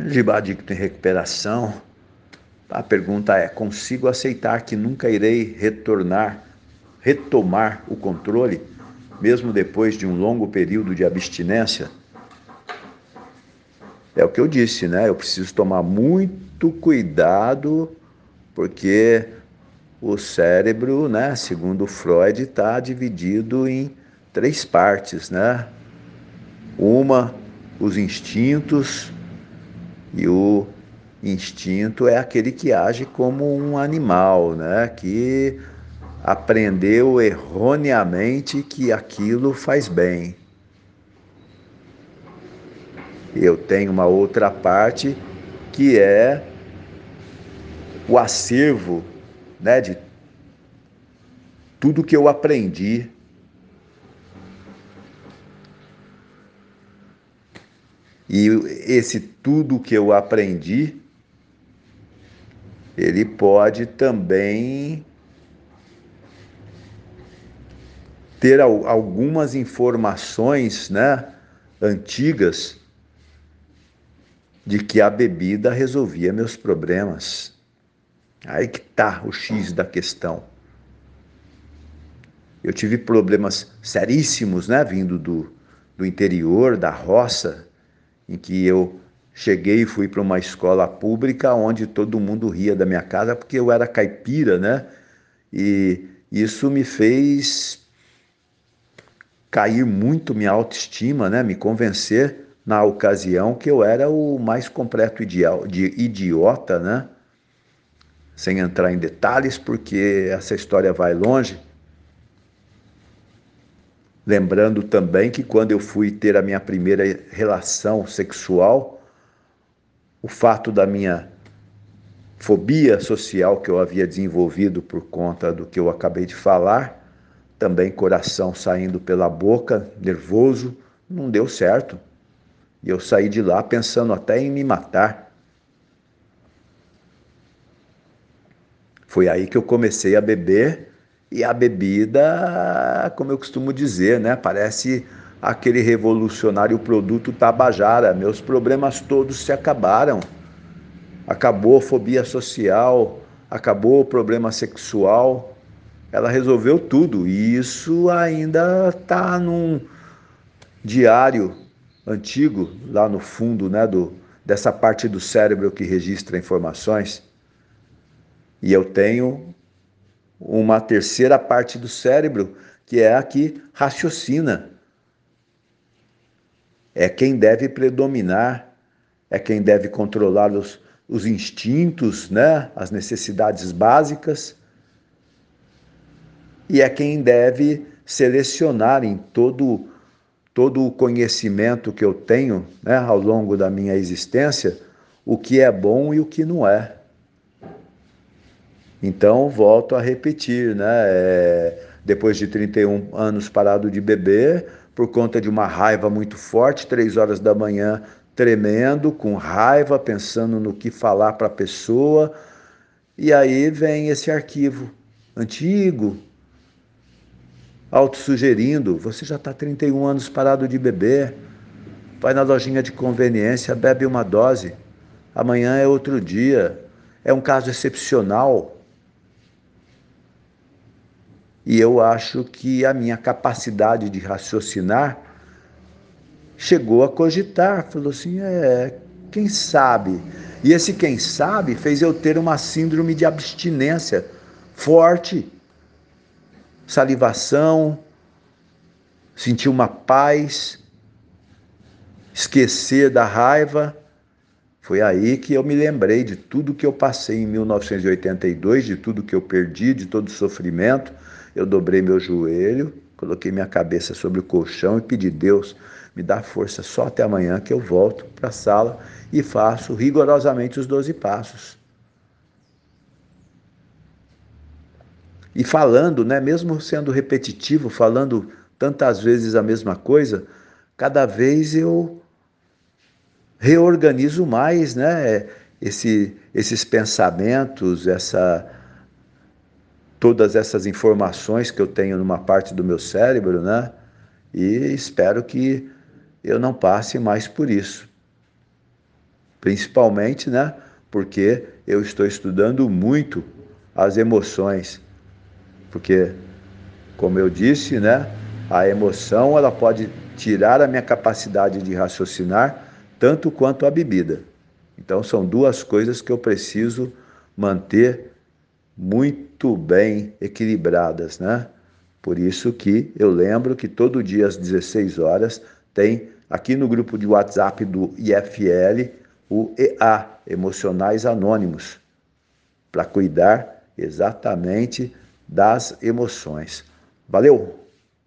Gibadicto em recuperação. A pergunta é: consigo aceitar que nunca irei retornar, retomar o controle, mesmo depois de um longo período de abstinência? É o que eu disse, né? Eu preciso tomar muito cuidado, porque o cérebro, né, segundo Freud, está dividido em três partes, né? Uma, os instintos, e o instinto é aquele que age como um animal, né? Que aprendeu erroneamente que aquilo faz bem. Eu tenho uma outra parte que é o acervo né, de tudo que eu aprendi. E esse tudo que eu aprendi, ele pode também ter algumas informações né, antigas de que a bebida resolvia meus problemas. Aí que está o X da questão. Eu tive problemas seríssimos, né, vindo do, do interior, da roça, em que eu cheguei e fui para uma escola pública onde todo mundo ria da minha casa porque eu era caipira, né? E isso me fez cair muito minha autoestima, né? Me convencer na ocasião que eu era o mais completo idiota, né? sem entrar em detalhes, porque essa história vai longe. Lembrando também que quando eu fui ter a minha primeira relação sexual, o fato da minha fobia social que eu havia desenvolvido por conta do que eu acabei de falar, também coração saindo pela boca, nervoso, não deu certo. E eu saí de lá pensando até em me matar. Foi aí que eu comecei a beber e a bebida, como eu costumo dizer, né, parece aquele revolucionário produto Tabajara. Meus problemas todos se acabaram. Acabou a fobia social, acabou o problema sexual. Ela resolveu tudo e isso ainda está num diário antigo lá no fundo, né, do dessa parte do cérebro que registra informações. E eu tenho uma terceira parte do cérebro, que é a que raciocina. É quem deve predominar, é quem deve controlar os, os instintos, né? as necessidades básicas, e é quem deve selecionar em todo, todo o conhecimento que eu tenho né? ao longo da minha existência o que é bom e o que não é. Então, volto a repetir, né? É, depois de 31 anos parado de beber, por conta de uma raiva muito forte, três horas da manhã, tremendo, com raiva, pensando no que falar para a pessoa, e aí vem esse arquivo antigo, autossugerindo: você já está 31 anos parado de beber, vai na lojinha de conveniência, bebe uma dose, amanhã é outro dia, é um caso excepcional e eu acho que a minha capacidade de raciocinar chegou a cogitar, falou assim: é, quem sabe? E esse quem sabe fez eu ter uma síndrome de abstinência forte, salivação, sentir uma paz, esquecer da raiva. Foi aí que eu me lembrei de tudo que eu passei em 1982, de tudo que eu perdi, de todo o sofrimento eu dobrei meu joelho, coloquei minha cabeça sobre o colchão e pedi Deus, me dá força só até amanhã que eu volto para a sala e faço rigorosamente os doze passos. E falando, né, mesmo sendo repetitivo, falando tantas vezes a mesma coisa, cada vez eu reorganizo mais, né, esse, esses pensamentos, essa todas essas informações que eu tenho numa parte do meu cérebro, né? E espero que eu não passe mais por isso. principalmente, né? Porque eu estou estudando muito as emoções, porque, como eu disse, né? A emoção ela pode tirar a minha capacidade de raciocinar tanto quanto a bebida. Então são duas coisas que eu preciso manter muito bem equilibradas, né? Por isso que eu lembro que todo dia às 16 horas tem aqui no grupo de WhatsApp do IFL o EA, Emocionais Anônimos, para cuidar exatamente das emoções. Valeu!